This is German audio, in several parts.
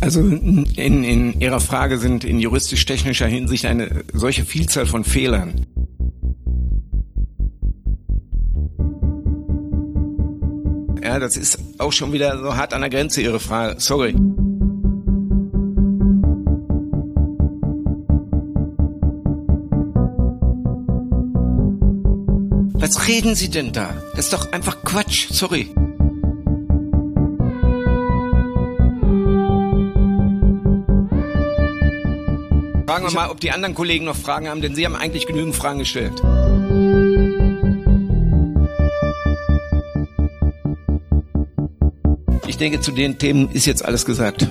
Also in, in Ihrer Frage sind in juristisch-technischer Hinsicht eine solche Vielzahl von Fehlern. Ja, das ist auch schon wieder so hart an der Grenze, Ihre Frage. Sorry. Was reden Sie denn da? Das ist doch einfach Quatsch. Sorry. Fragen wir mal, ob die anderen Kollegen noch Fragen haben, denn Sie haben eigentlich genügend Fragen gestellt. Ich denke, zu den Themen ist jetzt alles gesagt.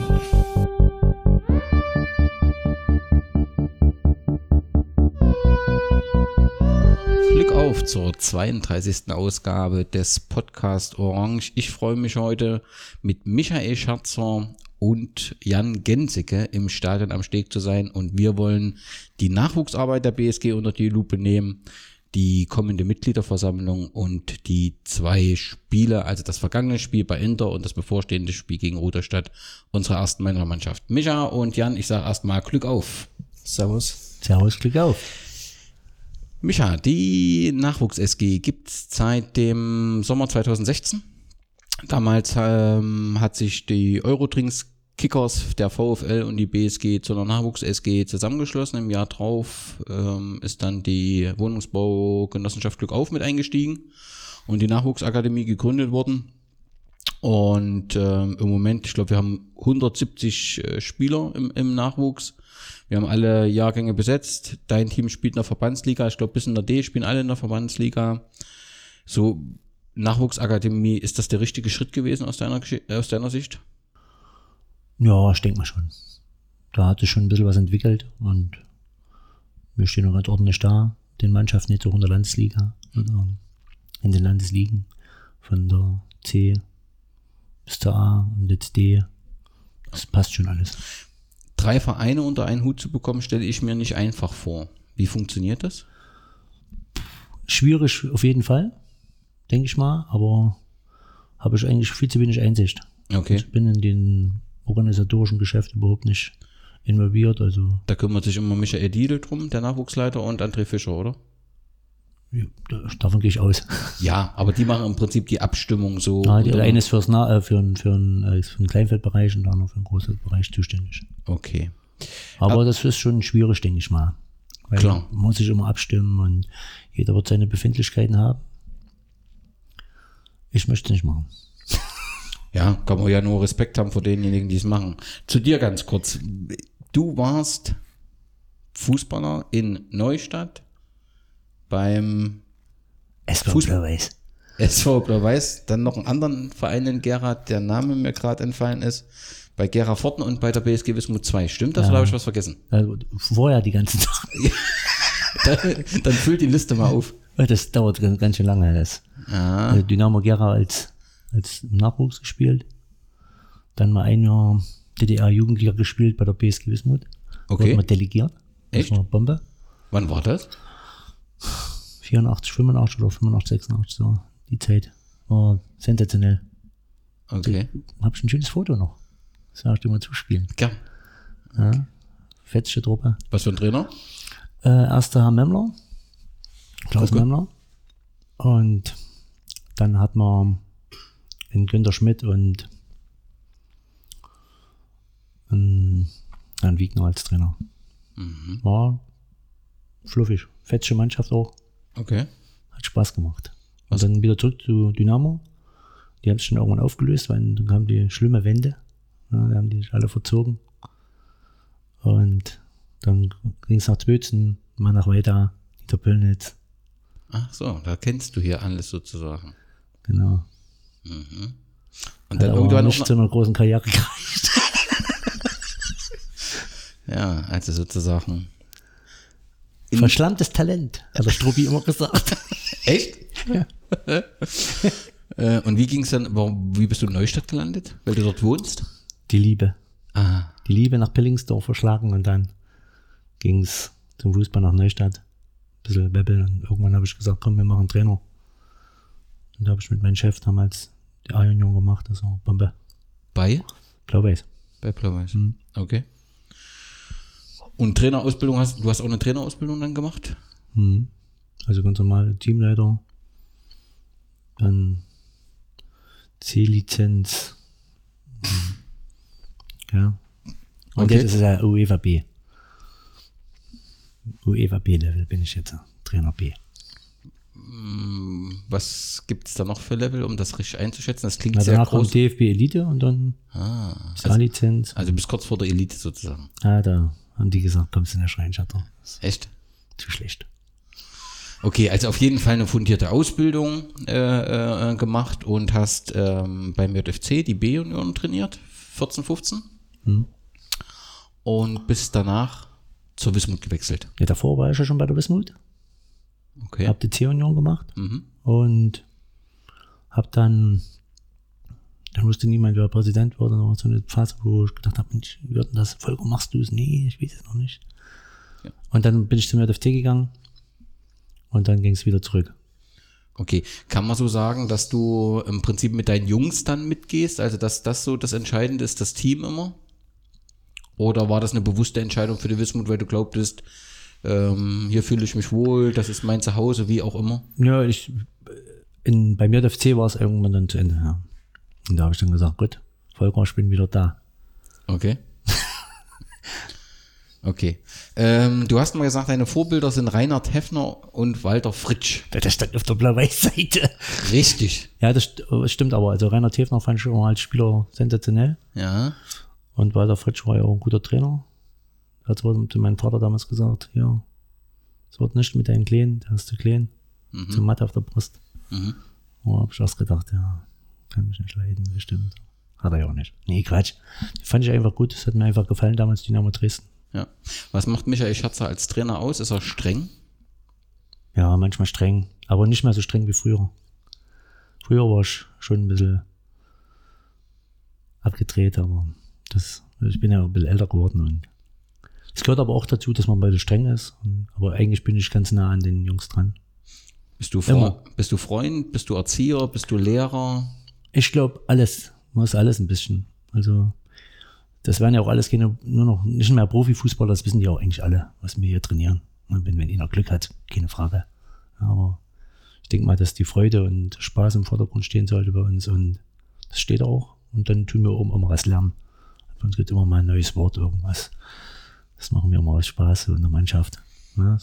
Glück auf zur 32. Ausgabe des Podcast Orange. Ich freue mich heute mit Michael Scherzer und Jan Gensicke im Stadion am Steg zu sein und wir wollen die Nachwuchsarbeit der BSG unter die Lupe nehmen, die kommende Mitgliederversammlung und die zwei Spiele, also das vergangene Spiel bei Inter und das bevorstehende Spiel gegen Ruderstadt unserer ersten Männermannschaft. Micha und Jan, ich sage erstmal Glück auf. Servus. Servus, Glück auf. Micha, die Nachwuchs-SG gibt's seit dem Sommer 2016. Damals ähm, hat sich die Eurodrinks Kickers der VfL und die BSG zu einer Nachwuchs-SG zusammengeschlossen. Im Jahr drauf ähm, ist dann die Wohnungsbaugenossenschaft Glück auf mit eingestiegen und die Nachwuchsakademie gegründet worden. Und ähm, im Moment, ich glaube, wir haben 170 äh, Spieler im, im Nachwuchs. Wir haben alle Jahrgänge besetzt. Dein Team spielt in der Verbandsliga. Ich glaube, bis in der D spielen alle in der Verbandsliga. So, Nachwuchsakademie, ist das der richtige Schritt gewesen aus deiner, aus deiner Sicht? Ja, ich denke mal schon. Da hat sich schon ein bisschen was entwickelt und wir stehen noch ganz ordentlich da. Den Mannschaften jetzt auch in der Landesliga in den Landesligen von der C bis zur A und jetzt D. Das passt schon alles. Drei Vereine unter einen Hut zu bekommen, stelle ich mir nicht einfach vor. Wie funktioniert das? Schwierig auf jeden Fall, denke ich mal, aber habe ich eigentlich viel zu wenig Einsicht. Okay. Ich bin in den organisatorischen Geschäft überhaupt nicht involviert. Also da kümmert sich immer Michael Diedel drum, der Nachwuchsleiter, und André Fischer, oder? Ja, davon gehe ich aus. Ja, aber die machen im Prinzip die Abstimmung so. Ah, die eine ist fürs Na äh, für, einen, für, äh, für einen Kleinfeldbereich und der andere für einen großen Bereich zuständig. Okay. Aber, aber das ist schon schwierig, denke ich mal. Weil Klar. Man muss sich immer abstimmen und jeder wird seine Befindlichkeiten haben. Ich möchte es nicht machen. Ja, kann man ja nur Respekt haben vor denjenigen, die es machen. Zu dir ganz kurz. Du warst Fußballer in Neustadt beim SV Blau-Weiß. SV Blau-Weiß, dann noch einen anderen Verein in Gera, der Name mir gerade entfallen ist. Bei Gera Forten und bei der BSG Wismut 2. Stimmt das ja. oder habe ich was vergessen? Also, vorher die ganzen Sachen. dann, dann füllt die Liste mal auf. Das dauert ganz schön lange. Das. Ah. Also Dynamo Gera als als Nachwuchs gespielt. Dann mal ein Jahr DDR-Jugendlicher gespielt bei der BSG Wismut. Okay. Wurde mal delegiert. Echt? Das war Bombe. Wann war das? 84, 85 oder 85, 86, so die Zeit. War sensationell. Okay. Hab ich ein schönes Foto noch. Das werde ich dir mal zuspielen. Gern. Ja. Fetzsche Truppe. Was für ein Trainer? Äh, erster Herr Memmler. Klaus. Und dann hat man den Günter Schmidt und, dann Wiegner als Trainer. Mhm. War fluffig. Fetsche Mannschaft auch. Okay. Hat Spaß gemacht. Und dann wieder zurück zu Dynamo. Die haben es schon irgendwann aufgelöst, weil dann kam die schlimme Wende. Ja, da haben die sich alle verzogen. Und dann ging es nach Zwötzen, mal nach weiter, Dieter Pöllnitz. Ach so, da kennst du hier alles sozusagen. Genau. Mhm. Und dann irgendwann nicht zu einer großen Karriere gereicht. ja, also sozusagen. Verschlammtes Talent, hat der Struppi immer gesagt. Echt? Ja. Äh, und wie ging es dann, warum, wie bist du in Neustadt gelandet? Weil du dort wohnst? Die Liebe. Aha. Die Liebe nach Pillingsdorf verschlagen und dann ging es zum Fußball nach Neustadt. Bisschen bebbeln und irgendwann habe ich gesagt, komm, wir machen Trainer. Und da habe ich mit meinem Chef damals die A-Union gemacht, also Bombe. Bei? Blau-Weiß. Bei Blau-Weiß. Okay. Und Trainerausbildung hast du hast auch eine Trainerausbildung dann gemacht? Mhm. Also ganz normal Teamleiter. Dann C-Lizenz. Mhm. Ja. Und Okay. jetzt ist es ja UEFA B. UEFA B-Level bin ich jetzt. Trainer B. Was gibt's da noch für Level, um das richtig einzuschätzen? Das klingt Na, sehr danach groß. kommt DFB Elite und dann Ah, A-Lizenz. also bis kurz vor der Elite sozusagen. Ah, da haben die gesagt, kommst du nicht rein, Schatter. Das ist Echt? zu schlecht. Okay, also auf jeden Fall eine fundierte Ausbildung äh, äh, gemacht und hast ähm, beim JFC die B-Union trainiert, 14, 15. Hm. Und bist danach zur Wismut gewechselt. Ja, davor war ich ja schon bei der Wismut. Okay. Hab die C-Union gemacht. Mhm. Und hab dann, dann wusste niemand, wer Präsident wurde. Dann war so eine Phase, wo ich gedacht habe, Mensch, wie wird denn das? Volker, machst du es? Nee, ich weiß es noch nicht. Ja. Und dann bin ich zum JFT gegangen. Und dann ging es wieder zurück. Okay, kann man so sagen, dass du im Prinzip mit deinen Jungs dann mitgehst, also dass das so das Entscheidende ist, das Team immer? Oder war das eine bewusste Entscheidung für die Wismut, weil du glaubtest, ähm, hier fühle ich mich wohl, das ist mein Zuhause, wie auch immer? Ja, ich, in, beim JFC war es irgendwann dann zu Ende. Ja. Und da habe ich dann gesagt, gut, Volker, ich bin wieder da. Okay. okay. Ähm, du hast mal gesagt, deine Vorbilder sind Reinhard Heffner und Walter Fritsch. Das stand auf der blau-weiß-Seite. Richtig. Ja, das st- das stimmt aber. Also Rainer Tefner fand ich immer als Spieler sensationell. Ja. Und Walter Fritsch war ja auch ein guter Trainer. Er hat zu meinem Vater damals gesagt, ja, es wird nicht mit deinen Kleen, der hast du Kleen, zum Matt auf der Brust. Mhm. Da habe ich erst gedacht, ja, kann mich nicht leiden, bestimmt. Hat er ja auch nicht. Nee, Quatsch. Fand ich einfach gut. Das hat mir einfach gefallen damals, Dynamo Dresden. Ja. Was macht Michael Schatzer als Trainer aus? Ist er streng? Ja, manchmal streng, aber nicht mehr so streng wie früher. Früher war ich schon ein bisschen abgedreht, aber das, ich bin ja ein bisschen älter geworden und es gehört aber auch dazu, dass man beide streng ist. Und, aber eigentlich bin ich ganz nah an den Jungs dran. Bist du, Immer. Bist du Freund? Bist du Erzieher? Bist du Lehrer? Ich glaube, alles. Muss alles ein bisschen. Also, das werden ja auch alles keine, nur noch, nicht mehr Profifußballer, das wissen die auch eigentlich alle, was wir hier trainieren. Und wenn, wenn einer Glück hat, keine Frage. Aber ich denke mal, dass die Freude und Spaß im Vordergrund stehen sollte bei uns und das steht auch. Und dann tun wir oben immer was lernen. Bei uns gibt immer mal ein neues Wort, irgendwas. Das machen wir immer aus Spaß in der Mannschaft. Ja,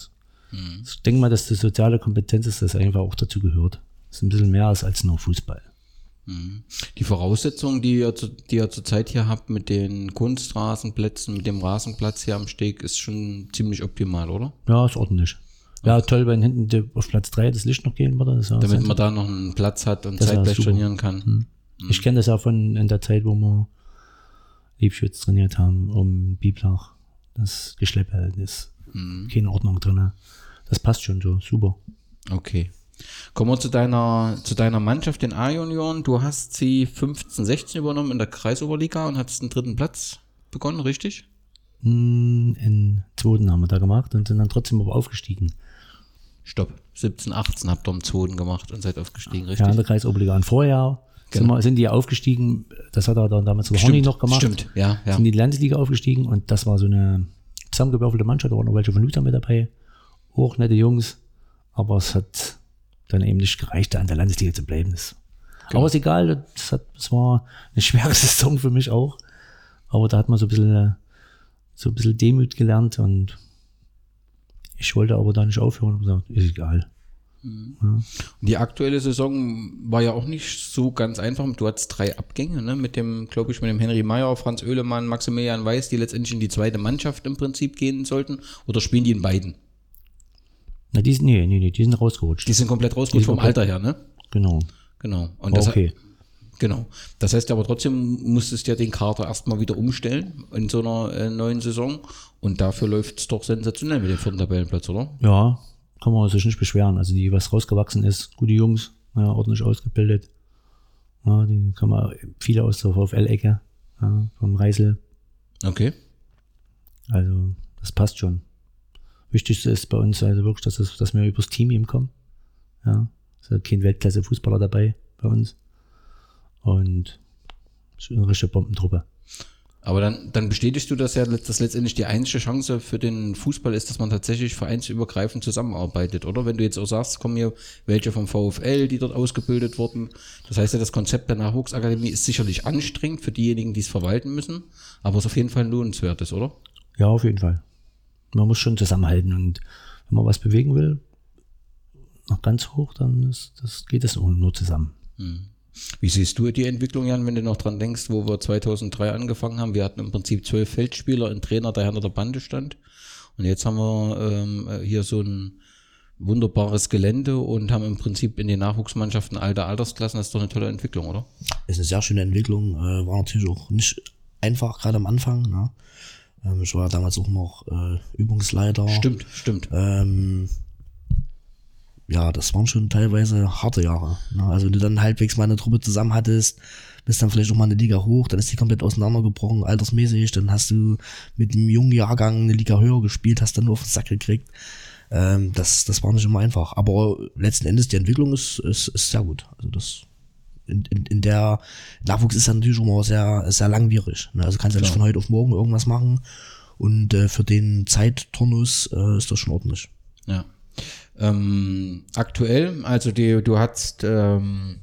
Ich denke mal, dass die soziale Kompetenz ist, das einfach auch dazu gehört. Das ist ein bisschen mehr als, als nur Fußball. Die Voraussetzungen, die ihr, zu, die ihr zurzeit hier habt mit den Kunstrasenplätzen, mit dem Rasenplatz hier am Steg, ist schon ziemlich optimal, oder? Ja, ist ordentlich. Ja, toll, wenn hinten auf Platz 3 das Licht noch gehen würde. Ja Damit man da noch einen Platz hat und zeitgleich trainieren kann. ich kenne das ja von in der Zeit, wo wir Liebschutz trainiert haben, um Biblach. Das Geschleppe, das ist keine Ordnung drin. Das passt schon so, super. Okay. Kommen wir zu deiner, zu deiner Mannschaft, den A-Junioren. Du hast sie 15, 16 übernommen in der Kreisoberliga und hattest den dritten Platz begonnen, richtig? Hm, In zweiten haben wir da gemacht und sind dann trotzdem aber aufgestiegen. Stopp. 17, 18 habt ihr im zweiten gemacht und seid aufgestiegen, Ja, richtig? in der Kreisoberliga. Und vorher sind, wir, sind die aufgestiegen, das hat er dann damals der Horny noch gemacht. Stimmt, ja, ja. sind in die Landesliga aufgestiegen und das war so eine zusammengewürfelte Mannschaft, da waren noch welche von Luther mit dabei, auch nette Jungs, aber es hat dann eben nicht gereicht, da in der Landesliga zu bleiben. Das, Aber ist egal, das, hat, das war eine schwere Saison für mich auch, aber da hat man so ein bisschen, äh, so ein bisschen Demut gelernt und ich wollte aber da nicht aufhören. Und gesagt, ist egal. Die aktuelle Saison war ja auch nicht so ganz einfach. Du hattest drei Abgänge, ne? Mit dem, glaube ich, mit dem Henry Meyer, Franz Oehlemann, Maximilian Weiß, die letztendlich in die zweite Mannschaft im Prinzip gehen sollten. Oder spielen die in beiden? Na, die sind, nee, nee, nee, die sind rausgerutscht. Die sind komplett rausgeholt vom komplett- Alter her, ne? genau. Genau. Und das okay. Genau. Das heißt aber trotzdem musstest du ja den Kader erstmal wieder umstellen in so einer äh, neuen Saison. Und dafür läuft es doch sensationell mit dem vierten Tabellenplatz, oder? Ja, kann man sich nicht beschweren. Also die, was rausgewachsen ist, gute Jungs, ja, ordentlich ausgebildet. Ja, die kann man viele aus der VfL-Ecke, ja, vom Reisel. Okay. Also das passt schon. Wichtigste ist bei uns also wirklich, dass, es, dass wir übers Team eben kommen. Ja, es ist kein Weltklasse-Fußballer dabei bei uns. Und ist eine richtige Bombentruppe. Aber dann, dann bestätigst du das ja, dass letztendlich die einzige Chance für den Fußball ist, dass man tatsächlich vereinsübergreifend zusammenarbeitet, oder? Wenn du jetzt auch sagst, kommen hier welche vom VfL, die dort ausgebildet wurden. Das heißt ja, das Konzept der Nachwuchsakademie ist sicherlich anstrengend für diejenigen, die es verwalten müssen, aber es ist auf jeden Fall ein lohnenswertes, oder? Ja, auf jeden Fall. Man muss schon zusammenhalten und wenn man was bewegen will, noch ganz hoch, dann ist, das geht das nur zusammen. Hm. Wie siehst du die Entwicklung, Jan, wenn du noch dran denkst, wo wir 2003 angefangen haben? Wir hatten im Prinzip zwölf Feldspieler, ein Trainer, der hinter der Bande stand. Und jetzt haben wir ähm, hier so ein wunderbares Gelände und haben im Prinzip in den Nachwuchsmannschaften alte Altersklassen. Das ist doch eine tolle Entwicklung, oder? ist eine sehr schöne Entwicklung. Äh, war natürlich auch nicht einfach, gerade am Anfang. Ne? Ähm, ich war damals auch noch äh, Übungsleiter. Stimmt, stimmt. Ähm, ja, das waren schon teilweise harte Jahre. Ne? Also wenn du dann halbwegs mal eine Truppe zusammen hattest, bist dann vielleicht auch mal eine Liga hoch, dann ist die komplett auseinandergebrochen, altersmäßig, dann hast du mit dem jungen Jahrgang eine Liga höher gespielt, hast dann nur auf den Sack gekriegt. Ähm, das, das war nicht immer einfach. Aber letzten Endes, die Entwicklung ist, ist, ist sehr gut. Also das in, in, in der Nachwuchs ist ja natürlich immer sehr, sehr langwierig. Ne? Also kannst du ja nicht von heute auf morgen irgendwas machen. Und äh, für den Zeitturnus äh, ist das schon ordentlich. Ja. Ähm, aktuell, also die, du hast ähm,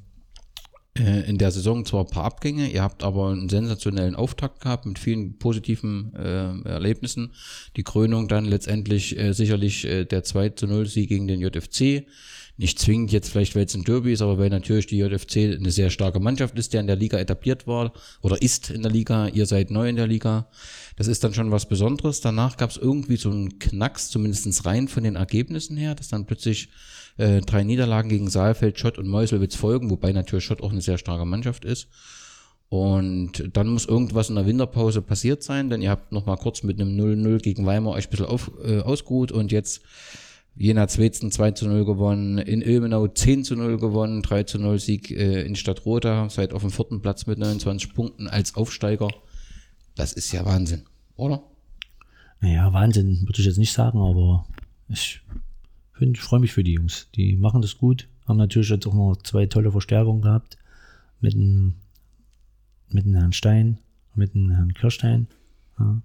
äh, in der Saison zwar ein paar Abgänge, ihr habt aber einen sensationellen Auftakt gehabt mit vielen positiven äh, Erlebnissen. Die Krönung dann letztendlich äh, sicherlich äh, der 2 zu 0 Sieg gegen den JFC. Nicht zwingend jetzt vielleicht, weil es ein Derby ist, aber weil natürlich die JFC eine sehr starke Mannschaft ist, der in der Liga etabliert war oder ist in der Liga. Ihr seid neu in der Liga. Das ist dann schon was Besonderes. Danach gab es irgendwie so einen Knacks, zumindestens rein von den Ergebnissen her, dass dann plötzlich äh, drei Niederlagen gegen Saalfeld, Schott und Meuselwitz folgen, wobei natürlich Schott auch eine sehr starke Mannschaft ist. Und dann muss irgendwas in der Winterpause passiert sein, denn ihr habt noch mal kurz mit einem 0-0 gegen Weimar euch ein bisschen auf, äh, ausgeruht und jetzt Jena Zwetzen 2 zu 0 gewonnen, in Ilmenau 10 zu 0 gewonnen, 3 zu 0 Sieg äh, in Stadtroda, seid auf dem vierten Platz mit 29 Punkten als Aufsteiger. Das ist ja Wahnsinn, oder? Naja, Wahnsinn würde ich jetzt nicht sagen, aber ich, find, ich freue mich für die Jungs. Die machen das gut, haben natürlich jetzt auch noch zwei tolle Verstärkungen gehabt mit dem, mit dem Herrn Stein, mit dem Herrn Kirstein. Ja.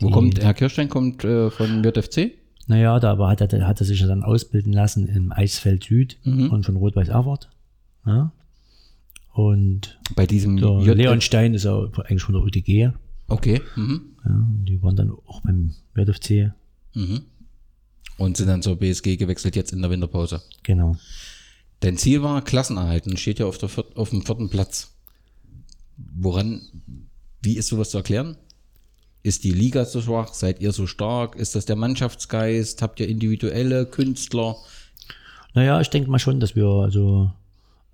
Wo Die- kommt, Herr Kirstein kommt äh, von JFC? Naja, da aber hat er, hat er sich ja dann ausbilden lassen im Eisfeld Süd Mhm. und von Rot-Weiß Erfurt. Ja. Und Bei diesem Leon Stein ist ja eigentlich von der UTG. Okay. Mhm. Ja, die waren dann auch beim JFC. Mhm. Und sind dann zur BSG gewechselt jetzt in der Winterpause. Genau. Dein Ziel war Klassenerhalt und steht ja auf, der viert, auf dem vierten Platz. Woran, wie ist sowas zu erklären? Ist die Liga so schwach? Seid ihr so stark? Ist das der Mannschaftsgeist? Habt ihr individuelle Künstler? Naja, ich denke mal schon, dass wir also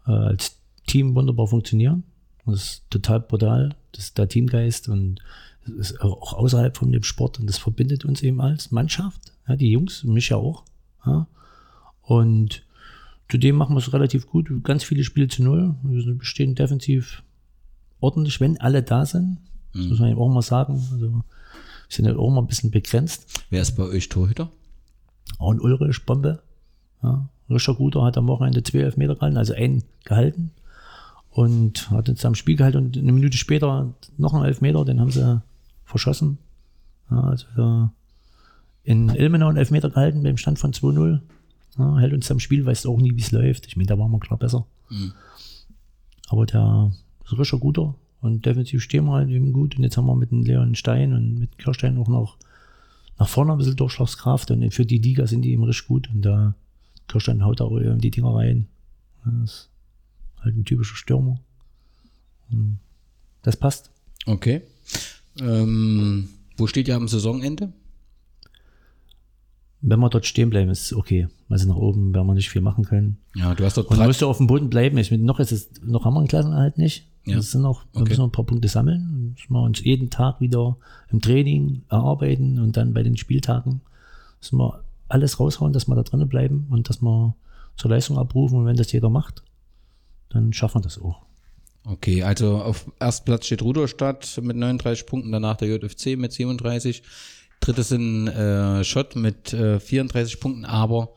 äh, als Team wunderbar funktionieren. Das ist total brutal. Das ist der Teamgeist und ist auch außerhalb von dem Sport und das verbindet uns eben als Mannschaft. Ja, die Jungs, mich ja auch. Ja. Und zudem machen wir es relativ gut. Ganz viele Spiele zu null. Wir stehen defensiv ordentlich, wenn alle da sind. Das muss man eben auch mal sagen. Also, wir sind ja auch mal ein bisschen begrenzt. Wer ist bei euch Torhüter? Aaron Ulrich, Bombe. Ja, Richard Guter hat am Wochenende zwei Elfmeter gehalten, also einen gehalten. Und hat uns am Spiel gehalten und eine Minute später noch einen Elfmeter, den haben sie verschossen. Ja, also wir in Ilmenau einen Elfmeter gehalten beim Stand von 2-0. Ja, hält uns am Spiel, weiß auch nie, wie es läuft. Ich meine, da waren wir klar besser. Aber der ist Richard Guter und defensiv stehen wir halt eben gut. Und jetzt haben wir mit dem Leon Stein und mit Kirstein auch noch nach vorne ein bisschen Durchschlagskraft und für die Liga sind die eben richtig gut und da Kirstein haut auch eben die Dinger rein. Das ist halt ein typischer Stürmer. Und Das passt. Okay. Ähm, wo steht ihr am Saisonende? Wenn wir dort stehen bleiben, ist es okay. Also nach oben werden wir nicht viel machen können. Ja, du hast dort Und musst du auf dem Boden bleiben. Ich, noch ist es, noch haben wir einen Klassenerhalt nicht. Ja. Das sind noch, wir Okay. müssen noch ein paar Punkte sammeln. Müssen wir uns jeden Tag wieder im Training erarbeiten und dann bei den Spieltagen müssen wir alles raushauen, dass wir da drinnen bleiben und dass wir zur Leistung abrufen. Und wenn das jeder macht, dann schaffen wir das auch. Okay, also auf erst Platz steht Rudolstadt mit 39 Punkten, danach der JFC mit 37. Drittes sind äh, Schott mit äh, 34 Punkten, aber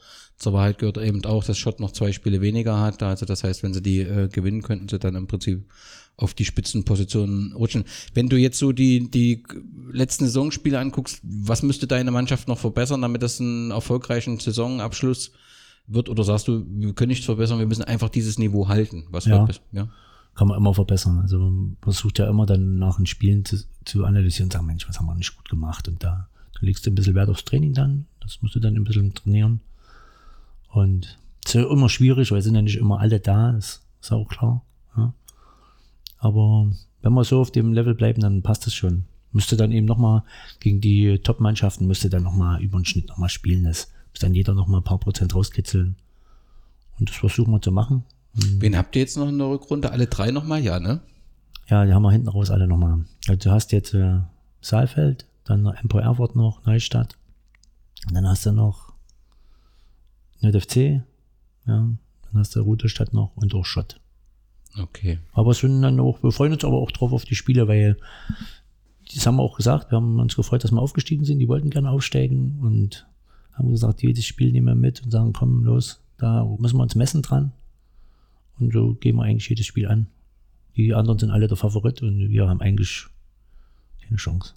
Zur Wahrheit gehört eben auch, dass Schott noch zwei Spiele weniger hat. Also das heißt, wenn sie die äh, gewinnen, könnten sie dann im Prinzip auf die Spitzenpositionen rutschen. Wenn du jetzt so die, die letzten Saisonspiele anguckst, was müsste deine Mannschaft noch verbessern, damit das einen erfolgreichen Saisonabschluss wird? Oder sagst du, wir können nichts verbessern, wir müssen einfach dieses Niveau halten? Was Ja. wird, ja? kann man immer verbessern. Also man versucht ja immer dann nach den Spielen zu, zu analysieren und sagen, Mensch, was haben wir nicht gut gemacht? Und da, da legst du ein bisschen Wert aufs Training dann. Das musst du dann ein bisschen trainieren. Und es ist ja immer schwierig, weil sind ja nicht immer alle da, das ist auch klar. Ja. Aber wenn wir so auf dem Level bleiben, dann passt das schon. Müsste dann eben nochmal gegen die Top-Mannschaften, müsste dann nochmal über den Schnitt nochmal spielen. Das muss dann jeder nochmal ein paar Prozent rauskitzeln. Und das versuchen wir zu machen. Wen habt ihr jetzt noch in der Rückrunde? Alle drei nochmal? Ja, ne? Ja, die haben wir hinten raus alle nochmal. Also du hast jetzt äh, Saalfeld, dann Empor Erfurt noch, Neustadt. Und dann hast du noch NFC, ja, dann hast du Rudolstadt noch und auch Schott. Okay. Aber es sind dann auch, wir freuen uns aber auch drauf auf die Spiele, weil das haben wir auch gesagt, wir haben uns gefreut, dass wir aufgestiegen sind, die wollten gerne aufsteigen und haben gesagt, jedes Spiel nehmen wir mit und sagen, komm, los, da müssen wir uns messen dran. Und so gehen wir eigentlich jedes Spiel an. Die anderen sind alle der Favorit und wir haben eigentlich keine Chance.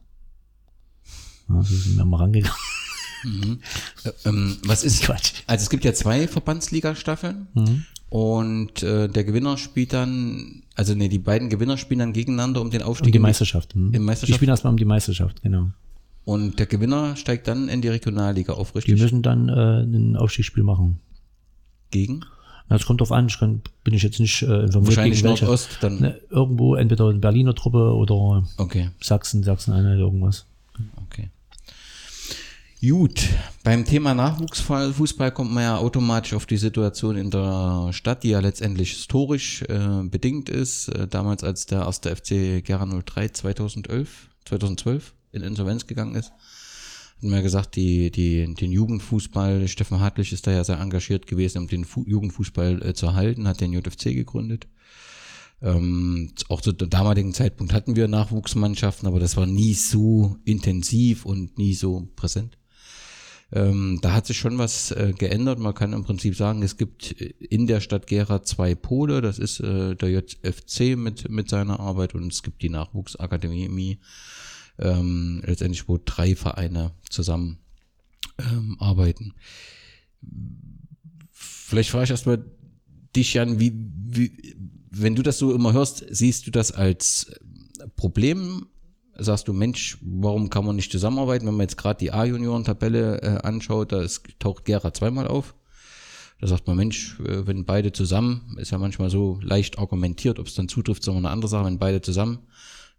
Ja, so sind wir mal rangegangen. Äh, ähm, was ist, Quatsch. also es gibt ja zwei Verbandsliga-Staffeln und äh, der Gewinner spielt dann, also nee, die beiden Gewinner spielen dann gegeneinander um den Aufstieg. Um die in Meisterschaft. hm. Im Meisterschaft? Die spielen erstmal um die Meisterschaft, genau. Und der Gewinner steigt dann in die Regionalliga auf, Die richtig? müssen dann äh, ein Aufstiegsspiel machen. Gegen? Na, Es kommt drauf an, ich kann, bin ich jetzt nicht äh, informiert. Wahrscheinlich gegen. Nordost, dann. Ne, irgendwo, entweder eine Berliner Truppe oder Okay, Sachsen, Sachsen-Anhalt, irgendwas. okay. Gut, beim Thema Nachwuchsfußball kommt man ja automatisch auf die Situation in der Stadt, die ja letztendlich historisch äh, bedingt ist. Äh, damals, als der erste FC Gera 03 2011, 2012 in Insolvenz gegangen ist, hatten wir gesagt, die, die, den Jugendfußball, Steffen Hartlich ist da ja sehr engagiert gewesen, um den Fu Jugendfußball äh, zu erhalten, hat den JFC gegründet. Ähm, auch zu dem damaligen Zeitpunkt hatten wir Nachwuchsmannschaften, aber das war nie so intensiv und nie so präsent. Ähm, da hat sich schon was äh, geändert. Man kann im Prinzip sagen, es gibt äh, in der Stadt Gera zwei Pole. Das ist äh, der JFC mit, mit seiner Arbeit und es gibt die Nachwuchsakademie, ähm, letztendlich wo drei Vereine zusammen ähm, arbeiten. Vielleicht frage ich erstmal dich, Jan, wie, wie, wenn du das so immer hörst, siehst du das als Problem? Sagst du, Mensch, warum kann man nicht zusammenarbeiten? Wenn man jetzt gerade die A-Junioren-Tabelle äh, anschaut, da ist, taucht Gera zweimal auf. Da sagt man, Mensch, äh, wenn beide zusammen, ist ja manchmal so leicht argumentiert, ob es dann zutrifft, ist immer eine andere Sache, wenn beide zusammen,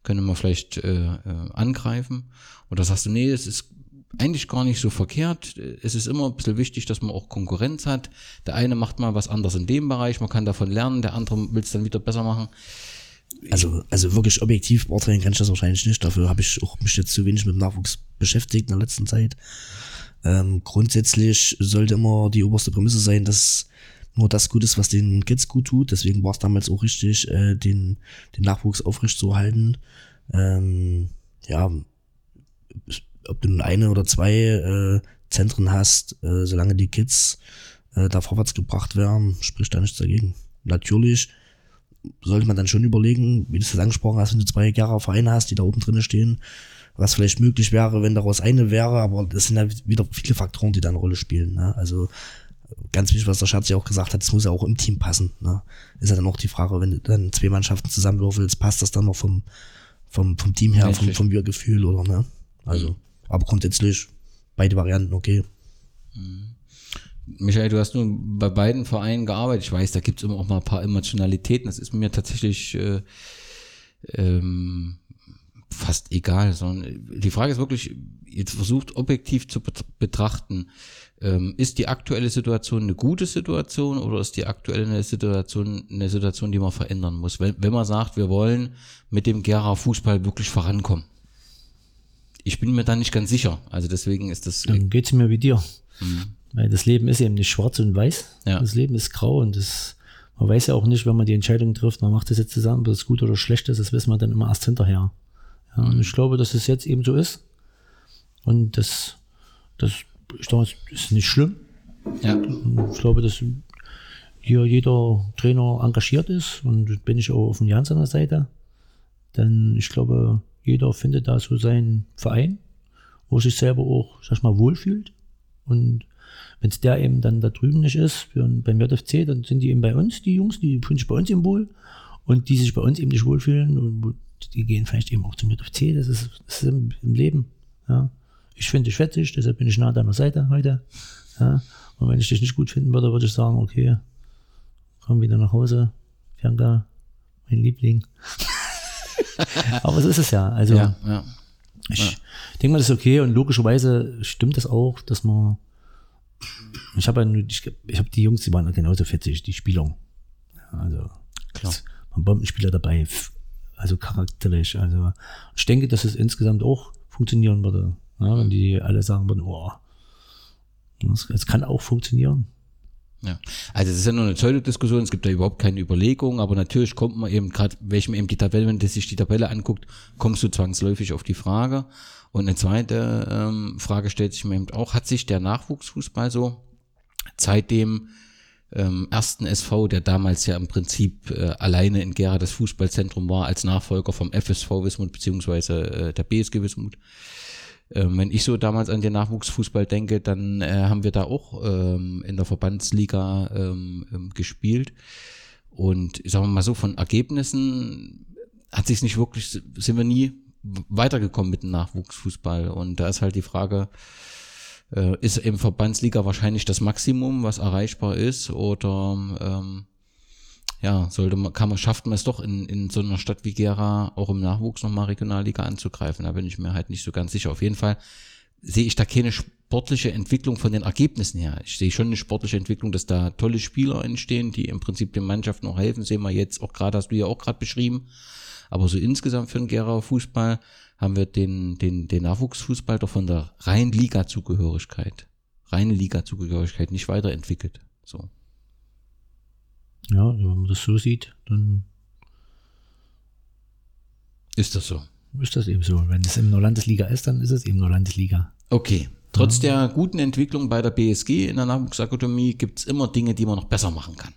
können wir vielleicht äh, äh, angreifen. Und da sagst du, nee, es ist eigentlich gar nicht so verkehrt. Es ist immer ein bisschen wichtig, dass man auch Konkurrenz hat. Der eine macht mal was anderes in dem Bereich, man kann davon lernen, der andere will es dann wieder besser machen. Also, also wirklich objektiv beurteilen kann ich das wahrscheinlich nicht. Dafür habe ich auch mich jetzt zu wenig mit dem Nachwuchs beschäftigt in der letzten Zeit. Ähm, grundsätzlich sollte immer die oberste Prämisse sein, dass nur das gut ist, was den Kids gut tut. Deswegen war es damals auch richtig, äh, den, den Nachwuchs aufrechtzuerhalten. Ähm, ja, ob du nun eine oder zwei äh, Zentren hast, äh, solange die Kids äh, da vorwärts gebracht werden, spricht da nichts dagegen. Natürlich sollte man dann schon überlegen, wie du es angesprochen hast, wenn du zwei Jahre Vereine hast, die da oben drinnen stehen, was vielleicht möglich wäre, wenn daraus eine wäre, aber das sind ja wieder viele Faktoren, die da eine Rolle spielen. Ne? Also ganz wichtig, was der Schatz ja auch gesagt hat, es muss ja auch im Team passen. Ne? Ist ja dann auch die Frage, wenn du dann zwei Mannschaften zusammenwürfelst, passt das dann noch vom, vom, vom Team her, vom, vom Wir-Gefühl oder ne? Also, aber grundsätzlich beide Varianten okay. Michael, du hast nun bei beiden Vereinen gearbeitet. Ich weiß, da gibt es immer auch mal ein paar Emotionalitäten. Das ist mir tatsächlich äh, ähm, fast egal. Sondern die Frage ist wirklich, jetzt versucht objektiv zu bet- betrachten, ähm, ist die aktuelle Situation eine gute Situation oder ist die aktuelle Situation eine Situation, die man verändern muss? Wenn, wenn man sagt, wir wollen mit dem Gera Fußball wirklich vorankommen. Ich bin mir da nicht ganz sicher. Also deswegen ist das Dann geht's mir wie dir. Weil das Leben ist eben nicht schwarz und weiß. Ja. Das Leben ist grau und das, man weiß ja auch nicht, wenn man die Entscheidung trifft, man macht das jetzt zusammen, ob das gut oder schlecht ist, das wissen wir dann immer erst hinterher. Ja, und ich glaube, dass es jetzt eben so ist. Und das, das, ich glaube, es ist nicht schlimm. Ja. Ich glaube, dass hier jeder Trainer engagiert ist und bin ich auch auf dem Jan seiner Seite. Denn ich glaube, jeder findet da so seinen Verein, wo sich selber auch, sag ich mal, wohlfühlt. Und wenn es der eben dann da drüben nicht ist, für, beim JFC, dann sind die eben bei uns, die Jungs, die fühlen sich bei uns im Wohl. Und die sich bei uns eben nicht wohlfühlen, und die gehen vielleicht eben auch zum JFC. Das ist, das ist im, im Leben. Ja. Ich finde dich fetzig, deshalb bin ich nah an deiner Seite heute. Ja. Und wenn ich dich nicht gut finden würde, würde ich sagen, okay, komm wieder nach Hause. Bianca, mein Liebling. Aber so ist es ja. Also Ja, ja. ich denke mal, das ist okay und logischerweise stimmt das auch, dass man. Ich habe ja, ich, ich habe die Jungs, die waren genauso fetzig, die Spieler. Also Klar. waren Bombenspieler dabei, also charakterlich. Also ich denke, dass es insgesamt auch funktionieren würde. Ja, wenn die alle sagen würden, oh, es kann auch funktionieren. Ja. Also es ist ja nur eine Pseudodiskussion, es gibt da überhaupt keine Überlegung, aber natürlich kommt man eben gerade, welchem eben die Tabelle, wenn du sich die Tabelle anguckt, kommst du zwangsläufig auf die Frage. Und eine zweite ähm, Frage stellt sich mir eben auch, hat sich der Nachwuchsfußball so seit dem ähm, ersten SV, der damals ja im Prinzip äh, alleine in Gera das Fußballzentrum war, als Nachfolger vom FSV Wismut beziehungsweise äh, der BSG Wismut, ähm, wenn ich so damals an den Nachwuchsfußball denke, dann äh, haben wir da auch ähm, in der Verbandsliga ähm, ähm, gespielt. Und sagen wir mal so, von Ergebnissen hat sich nicht wirklich, sind wir nie weitergekommen mit dem Nachwuchsfußball. Und da ist halt die Frage, äh, ist im Verbandsliga wahrscheinlich das Maximum, was erreichbar ist, oder ähm, ja, sollte man, kann man, schafft man es doch in, in so einer Stadt wie Gera auch im Nachwuchs nochmal Regionalliga anzugreifen. Da bin ich mir halt nicht so ganz sicher. Auf jeden Fall sehe ich da keine sportliche Entwicklung von den Ergebnissen her. Ich sehe schon eine sportliche Entwicklung, dass da tolle Spieler entstehen, die im Prinzip den Mannschaften noch helfen. Sehen wir jetzt auch gerade, hast du ja auch gerade beschrieben. Aber so insgesamt für den Gera Fußball haben wir den, den, den Nachwuchsfußball doch von der reinen Liga-Zugehörigkeit, reine Liga-Zugehörigkeit nicht weiterentwickelt. So. Ja, wenn man das so sieht, dann Ist das so? ist das eben so. Wenn es in der Landesliga ist, dann ist es eben eine Landesliga. Okay. Trotz der guten Entwicklung bei der BSG in der Nachwuchsakademie gibt es immer Dinge, die man noch besser machen kann.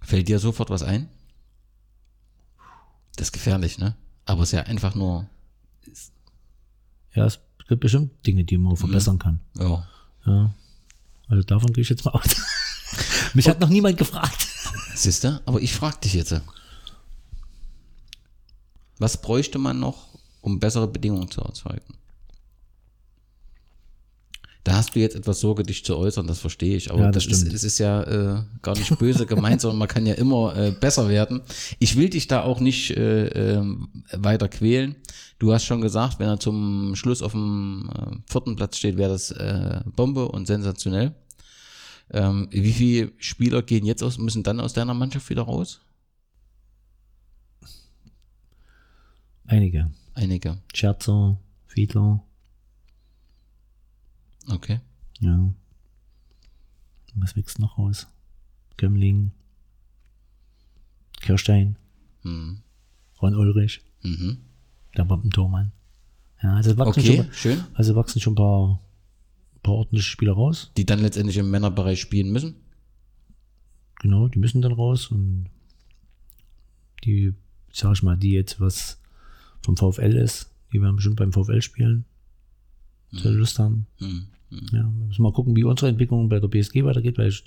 Fällt dir sofort was ein? Das ist gefährlich, ne? Aber es ist ja einfach nur, Ja, es gibt bestimmt Dinge, die man verbessern kann. ja. Ja. Also davon gehe ich jetzt mal aus. Mich hat noch niemand gefragt. Siehst du? Aber ich frage dich jetzt. Was bräuchte man noch, um bessere Bedingungen zu erzeugen? Da hast du jetzt etwas Sorge, dich zu äußern, das verstehe ich. Aber Ja, das, das ist, es ist ja äh, gar nicht böse gemeint, sondern man kann ja immer äh, besser werden. Ich will dich da auch nicht äh, ähm, weiter quälen. Du hast schon gesagt, wenn er zum Schluss auf dem äh, vierten Platz steht, wäre das äh, Bombe und sensationell. Ähm, wie viele Spieler gehen jetzt aus, müssen dann aus deiner Mannschaft wieder raus? Einige. Einige. Scherzer, Fiedler, Okay. ja. Was wächst noch raus? Gömmling, Kirstein, Hm. Ron Ulrich, Mhm. der Bombentormann. Ja, also wachsen, Okay, schon, schön. also wachsen schon ein paar, paar ordentliche Spieler raus. Die dann letztendlich im Männerbereich spielen müssen. Genau, die müssen dann raus und die, sag ich mal, die jetzt was vom VfL ist, die werden bestimmt beim VfL spielen, die Lust haben. Hm. Ja, wir müssen mal gucken, wie unsere Entwicklung bei der BSG weitergeht, weil ich,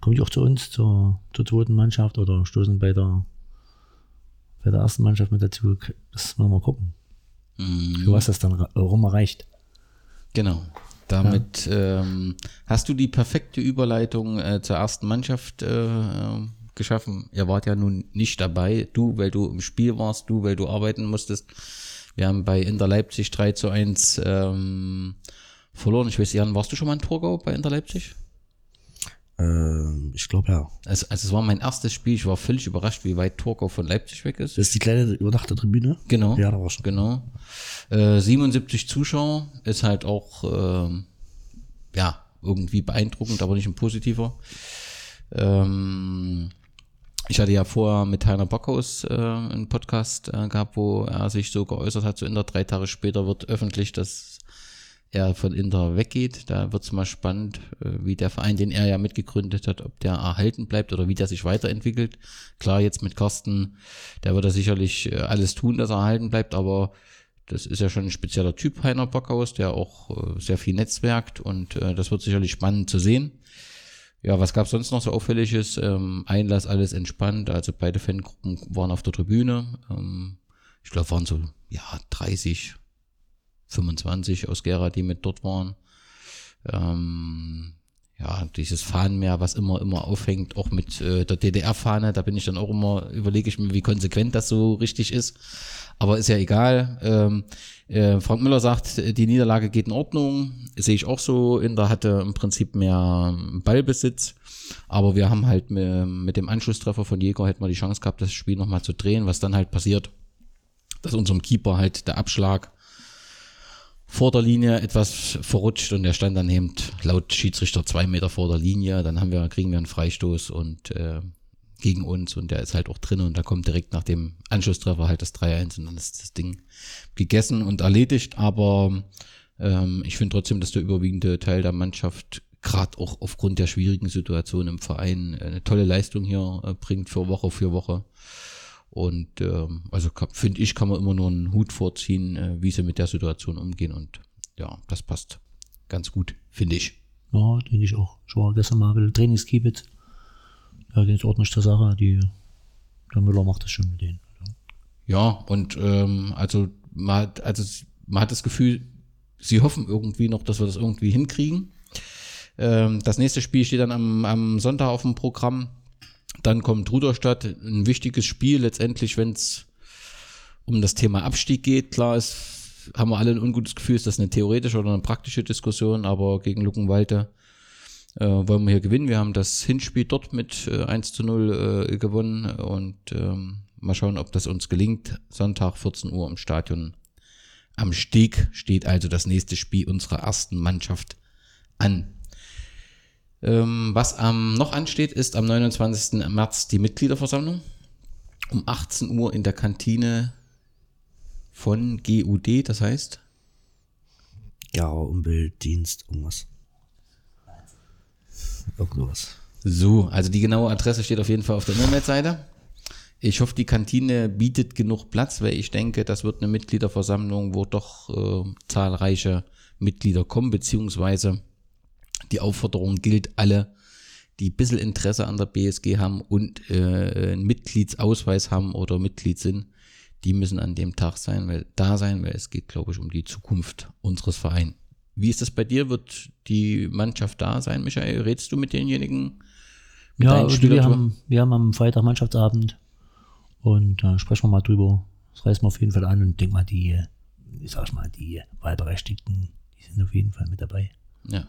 kommen die auch zu uns, zur, zur zweiten Mannschaft oder stoßen bei der, bei der ersten Mannschaft mit dazu. Das müssen wir mal gucken, Mhm. für was das dann rum erreicht. Genau. Damit ähm, hast du die perfekte Überleitung äh, zur ersten Mannschaft äh, äh, geschaffen. Ihr wart ja nun nicht dabei. Du, weil du im Spiel warst, du, weil du arbeiten musstest. Wir haben bei Inter Leipzig 3 zu 1 ähm, verloren. Ich weiß, Jan, warst du schon mal in Torgau bei Inter Leipzig? Ähm, ich glaube ja. Also, also es war mein erstes Spiel. Ich war völlig überrascht, wie weit Torgau von Leipzig weg ist. Das ist die kleine überdachte Tribüne. Genau. Ja, da war schon. Genau. Äh, 77 Zuschauer ist halt auch, ähm, ja, irgendwie beeindruckend, aber nicht ein positiver. Ähm, ich hatte ja vorher mit Heiner Backhaus äh, einen Podcast äh, gehabt, wo er sich so geäußert hat, so in der drei Tage später wird öffentlich, dass er von Inter weggeht. Da wird es mal spannend, äh, wie der Verein, den er ja mitgegründet hat, ob der erhalten bleibt oder wie der sich weiterentwickelt. Klar, jetzt mit Carsten, der wird da sicherlich äh, alles tun, dass er erhalten bleibt, aber das ist ja schon ein spezieller Typ, Heiner Bockhaus, der auch äh, sehr viel netzwerkt und das wird sicherlich spannend zu sehen. Ja, was gab sonst noch so auffälliges? Ähm, Einlass alles entspannt, also beide Fangruppen waren auf der Tribüne. Ähm, ich glaube, waren so ja 30, 25 aus Gera, die mit dort waren. Ähm, ja, dieses Fahnenmeer, was immer, immer aufhängt, auch mit äh, der DDR-Fahne, da bin ich dann auch immer, überlege ich mir, wie konsequent das so richtig ist. Aber ist ja egal. Ähm, äh, Frank Müller sagt, die Niederlage geht in Ordnung. Sehe ich auch so. Inter hatte im Prinzip mehr Ballbesitz. Aber wir haben halt mit, mit dem Anschlusstreffer von Jäger hätten wir die Chance gehabt, das Spiel nochmal zu drehen, was dann halt passiert, dass unserem Keeper halt der Abschlag vor der Linie etwas verrutscht und der stand dann eben laut Schiedsrichter zwei Meter vor der Linie. Dann haben wir, kriegen wir einen Freistoß und äh, gegen uns und der ist halt auch drin und da kommt direkt nach dem Anschlusstreffer halt das 3-1 und dann ist das Ding gegessen und erledigt. Aber ähm, ich finde trotzdem, dass der überwiegende Teil der Mannschaft gerade auch aufgrund der schwierigen Situation im Verein eine tolle Leistung hier äh, bringt für Woche für Woche. Und ähm, also finde ich, kann man immer nur einen Hut vorziehen, äh, wie sie mit der Situation umgehen. Und ja, das passt ganz gut, finde ich. Ja, denke ich auch. Ich war gestern mal ein Trainingskeepit. Ja, den ist ordentlich zur Sache. Die, der Müller macht das schon mit denen. Ja, und ähm, also, man hat, also man hat das Gefühl, sie hoffen irgendwie noch, dass wir das irgendwie hinkriegen. Ähm, das nächste Spiel steht dann am, am Sonntag auf dem Programm. Dann kommt Ruderstadt, ein wichtiges Spiel letztendlich, wenn es um das Thema Abstieg geht. Klar ist, haben wir alle ein ungutes Gefühl, ist das eine theoretische oder eine praktische Diskussion, aber gegen Luckenwalde äh, wollen wir hier gewinnen. Wir haben das Hinspiel dort mit äh, 1 zu 0 äh, gewonnen und ähm, mal schauen, ob das uns gelingt. Sonntag 14 Uhr im Stadion am Steg steht also das nächste Spiel unserer ersten Mannschaft an. Ähm, was ähm, noch ansteht, ist am 29. März die Mitgliederversammlung. Um 18 Uhr in der Kantine von GUD, das heißt? Ja, Umweltdienst, irgendwas. Irgendwas. So, also die genaue Adresse steht auf jeden Fall auf der Internetseite. Ich hoffe, die Kantine bietet genug Platz, weil ich denke, das wird eine Mitgliederversammlung, wo doch äh, zahlreiche Mitglieder kommen, beziehungsweise die Aufforderung gilt alle, die ein bisschen Interesse an der BSG haben und äh, einen Mitgliedsausweis haben oder Mitglied sind, die müssen an dem Tag sein, weil, da sein, weil es geht, glaube ich, um die Zukunft unseres Vereins. Wie ist das bei dir? Wird die Mannschaft da sein, Michael? Redst du mit denjenigen? Mit ja, wir haben, wir haben am Freitag Mannschaftsabend und da äh, sprechen wir mal drüber. Das reißen wir auf jeden Fall an und denk mal, die, ich sag mal, die Wahlberechtigten, die sind auf jeden Fall mit dabei. Ja.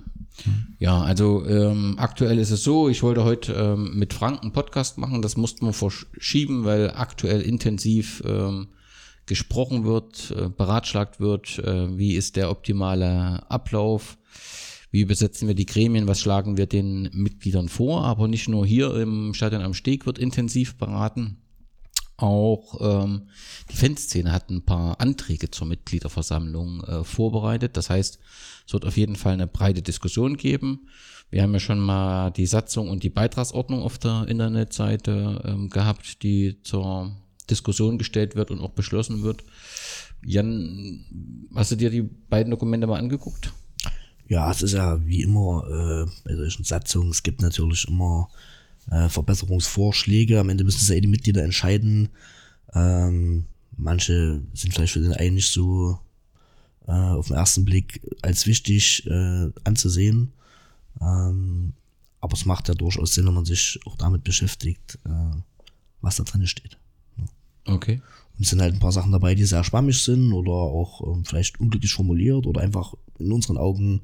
Ja, also ähm, aktuell ist es so, ich wollte heute ähm, mit Frank einen Podcast machen, das mussten wir verschieben, weil aktuell intensiv ähm, gesprochen wird, äh, beratschlagt wird, äh, wie ist der optimale Ablauf, wie besetzen wir die Gremien, was schlagen wir den Mitgliedern vor, aber nicht nur hier im Stadion am Steg wird intensiv beraten, auch ähm, die Fanszene hat ein paar Anträge zur Mitgliederversammlung äh, vorbereitet. Das heißt, es wird auf jeden Fall eine breite Diskussion geben. Wir haben ja schon mal die Satzung und die Beitragsordnung auf der Internetseite ähm, gehabt, die zur Diskussion gestellt wird und auch beschlossen wird. Jan, hast du dir die beiden Dokumente mal angeguckt? Ja, es ist ja wie immer äh, bei solchen Satzungen, es gibt natürlich immer äh, Verbesserungsvorschläge. Am Ende müssen es ja eh die Mitglieder entscheiden. Ähm, manche sind vielleicht für den einen nicht so äh, auf den ersten Blick als wichtig äh, anzusehen. Ähm, aber es macht ja durchaus Sinn, wenn man sich auch damit beschäftigt, äh, was da drin steht. Okay. Und es sind halt ein paar Sachen dabei, die sehr schwammig sind oder auch ähm, vielleicht unglücklich formuliert oder einfach in unseren Augen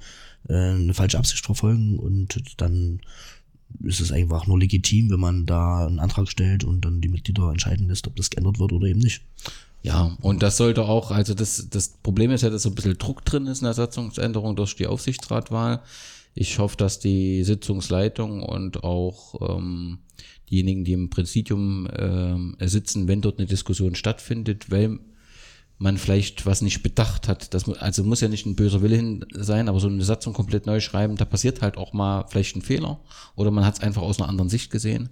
äh, eine falsche Absicht verfolgen und dann ist es einfach nur legitim, wenn man da einen Antrag stellt und dann die Mitglieder entscheiden lässt, ob das geändert wird oder eben nicht. Ja, und das sollte auch, also das, das Problem ist ja, dass so ein bisschen Druck drin ist in der Satzungsänderung durch die Aufsichtsratwahl. Ich hoffe, dass die Sitzungsleitung und auch ähm, diejenigen, die im Präsidium ähm, sitzen, wenn dort eine Diskussion stattfindet, weil man vielleicht was nicht bedacht hat. Das, also muss ja nicht ein böser Wille hin sein, aber so eine Satzung komplett neu schreiben, da passiert halt auch mal vielleicht ein Fehler oder man hat es einfach aus einer anderen Sicht gesehen,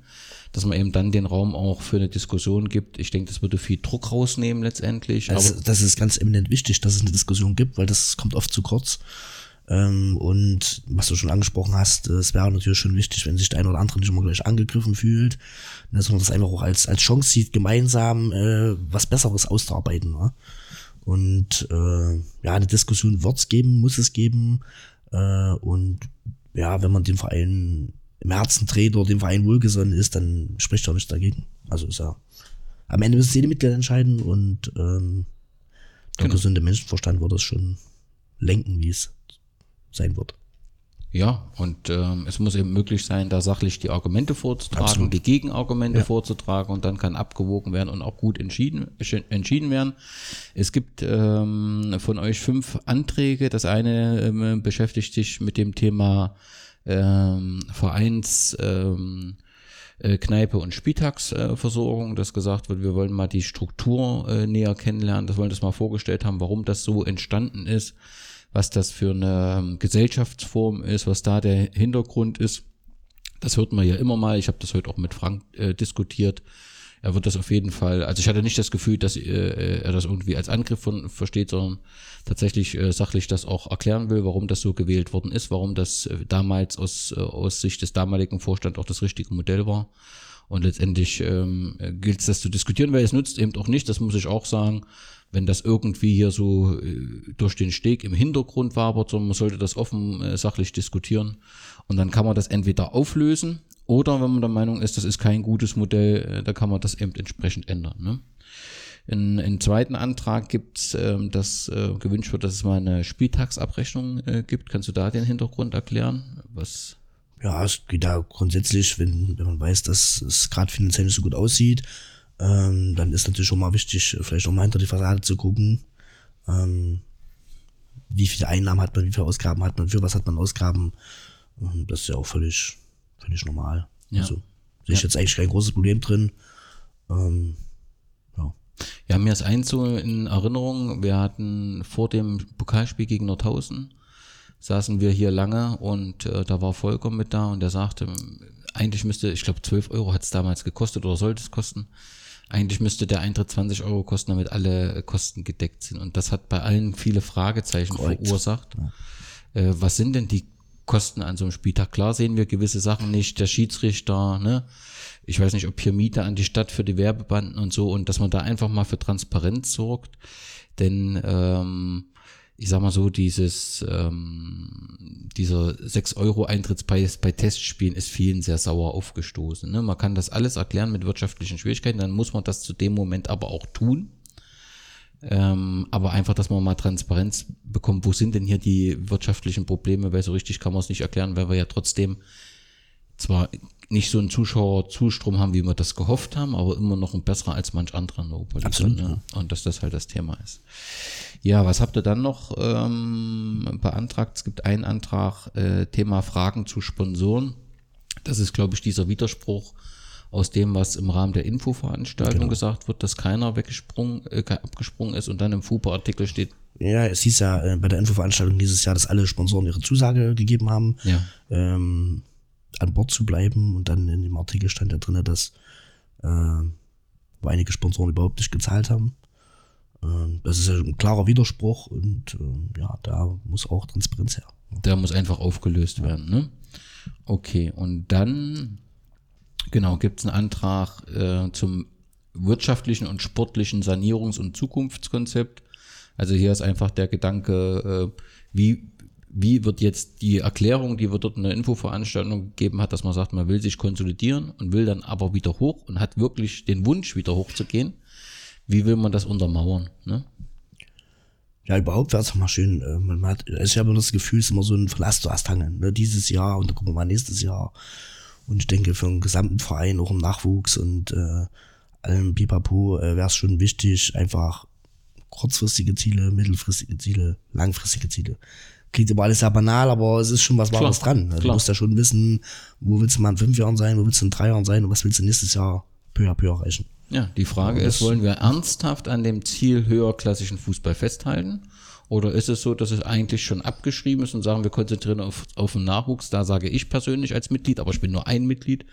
dass man eben dann den Raum auch für eine Diskussion gibt. Ich denke, das würde viel Druck rausnehmen letztendlich. Das, aber das ist ganz eminent wichtig, dass es eine Diskussion gibt, weil das kommt oft zu kurz. Ähm, und was du schon angesprochen hast, es wäre natürlich schon wichtig, wenn sich der eine oder andere nicht immer gleich angegriffen fühlt, ne, sondern das einfach auch als, als Chance sieht, gemeinsam äh, was Besseres auszuarbeiten. Ne? Und äh, ja, eine Diskussion wird es geben, muss es geben. Äh, und ja, wenn man den Verein im Herzen dreht oder dem Verein wohlgesonnen ist, dann spricht er nichts dagegen. Also ist ja am Ende müssen jede Mitglieder entscheiden und ähm, der Genau. gesunde Menschenverstand wird das schon lenken, wie es sein wird. Ja, und ähm, es muss eben möglich sein, da sachlich die Argumente vorzutragen, Absolut. die Gegenargumente Ja. vorzutragen und dann kann abgewogen werden und auch gut entschieden, entschieden werden. Es gibt ähm, von euch fünf Anträge. Das eine ähm, beschäftigt sich mit dem Thema ähm, Vereins ähm, äh, Kneipe und Spieltagsversorgung, äh, dass gesagt wird, wir wollen mal die Struktur äh, näher kennenlernen, das wollen das mal vorgestellt haben, warum das so entstanden ist, was das für eine ähm, Gesellschaftsform ist, was da der Hintergrund ist. Das hört man ja immer mal. Ich habe das heute auch mit Frank äh, diskutiert. Er wird das auf jeden Fall, also ich hatte nicht das Gefühl, dass äh, er das irgendwie als Angriff von, versteht, sondern tatsächlich äh, sachlich das auch erklären will, warum das so gewählt worden ist, warum das äh, damals aus, äh, aus Sicht des damaligen Vorstands auch das richtige Modell war. Und letztendlich ähm, gilt es, das zu diskutieren, weil es nützt eben auch nicht, das muss ich auch sagen, wenn das irgendwie hier so äh, durch den Steg im Hintergrund wabert, sondern man sollte das offen äh, sachlich diskutieren. Und dann kann man das entweder auflösen oder wenn man der Meinung ist, das ist kein gutes Modell, äh, da kann man das eben entsprechend ändern. Ne? In, in zweiten Antrag gibt's, ähm, dass äh, gewünscht wird, dass es mal eine Spieltagsabrechnung äh, gibt. Kannst du da den Hintergrund erklären? Was? Ja, es geht da grundsätzlich, wenn, wenn man weiß, dass es gerade finanziell nicht so gut aussieht, ähm, dann ist natürlich schon mal wichtig, vielleicht auch mal hinter die Fassade zu gucken. Ähm, wie viele Einnahmen hat man, wie viele Ausgaben hat man, für was hat man Ausgaben. Und das ist ja auch völlig, völlig normal. Ja. Also sehe ich jetzt eigentlich kein großes Problem drin. Ähm, ja. Ja, mir ist eins so in Erinnerung, wir hatten vor dem Pokalspiel gegen Nordhausen, saßen wir hier lange und äh, da war Volker mit da und der sagte, eigentlich müsste, ich glaube 12 Euro hat es damals gekostet oder sollte es kosten, eigentlich müsste der Eintritt 20 Euro kosten, damit alle Kosten gedeckt sind. Und das hat bei allen viele Fragezeichen Korrekt. verursacht. Äh, was sind denn die Kosten an so einem Spieltag? Klar sehen wir gewisse Sachen nicht, der Schiedsrichter, ne? Ich weiß nicht, ob hier Miete an die Stadt für die Werbebanden und so und dass man da einfach mal für Transparenz sorgt. Denn ähm, ich sag mal so, dieses ähm, dieser 6 Euro Eintrittspreis bei Testspielen ist vielen sehr sauer aufgestoßen. Ne? Man kann das alles erklären mit wirtschaftlichen Schwierigkeiten, dann muss man das zu dem Moment aber auch tun. Ähm, aber einfach, dass man mal Transparenz bekommt, wo sind denn hier die wirtschaftlichen Probleme, weil so richtig kann man es nicht erklären, weil wir ja trotzdem zwar nicht so einen Zuschauerzustrom haben, wie wir das gehofft haben, aber immer noch ein besserer als manch anderer in der Oberliga. Absolut, Ne? Und dass das halt das Thema ist. Ja, was habt ihr dann noch ähm, beantragt? Es gibt einen Antrag, äh, Thema Fragen zu Sponsoren. Das ist, glaube ich, dieser Widerspruch aus dem, was im Rahmen der Infoveranstaltung Genau. gesagt wird, dass keiner weggesprungen, äh, abgesprungen ist und dann im FUPA-Artikel steht, Ja, es hieß ja äh, bei der Infoveranstaltung dieses Jahr, dass alle Sponsoren ihre Zusage gegeben haben, ja, ähm, an Bord zu bleiben. Und dann in dem Artikel stand da drin, dass äh, einige Sponsoren überhaupt nicht gezahlt haben. Ähm, das ist ja ein klarer Widerspruch und ähm, ja, da muss auch Transparenz her. Der muss einfach aufgelöst werden. Ne? Okay, und dann, genau, gibt es einen Antrag äh, zum wirtschaftlichen und sportlichen Sanierungs- und Zukunftskonzept. Also hier ist einfach der Gedanke, äh, wie, wie wird jetzt die Erklärung, die wir dort in der Infoveranstaltung gegeben hat, dass man sagt, man will sich konsolidieren und will dann aber wieder hoch und hat wirklich den Wunsch, wieder hochzugehen. Wie will man das untermauern? Ne? Ja, überhaupt wäre es doch mal schön. Äh, man hat, ich habe immer das Gefühl, es ist immer so ein Verlass du hast hangen. Ne? Dieses Jahr und dann gucken wir mal nächstes Jahr. Und ich denke, für den gesamten Verein, auch im Nachwuchs und äh, allem Pipapo, äh, wäre es schon wichtig, einfach kurzfristige Ziele, mittelfristige Ziele, langfristige Ziele. Klingt immer alles sehr banal, aber es ist schon was Wahres dran. ne? Du musst ja schon wissen, wo willst du mal in fünf Jahren sein, wo willst du in drei Jahren sein und was willst du nächstes Jahr peu à peu erreichen. Ja, die Frage ist, wollen wir ernsthaft an dem Ziel höherklassischen Fußball festhalten? Oder ist es so, dass es eigentlich schon abgeschrieben ist und sagen, wir konzentrieren auf, auf den Nachwuchs? Da sage ich persönlich als Mitglied, aber ich bin nur ein Mitglied.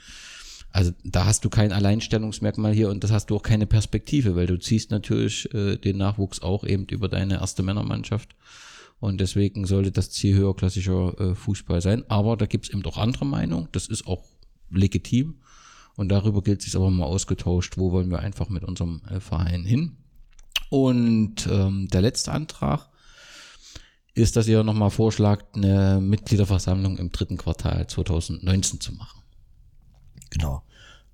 Also da hast du kein Alleinstellungsmerkmal hier und das hast du auch keine Perspektive, weil du ziehst natürlich äh, den Nachwuchs auch eben über deine erste Männermannschaft. Und deswegen sollte das Ziel höherklassischer äh, Fußball sein. Aber da gibt's eben auch andere Meinungen. Das ist auch legitim. Und darüber gilt sich aber mal ausgetauscht, wo wollen wir einfach mit unserem äh, Verein hin. Und ähm, der letzte Antrag ist, dass ihr nochmal vorschlagt, eine Mitgliederversammlung im dritten Quartal 2019 zu machen. Genau.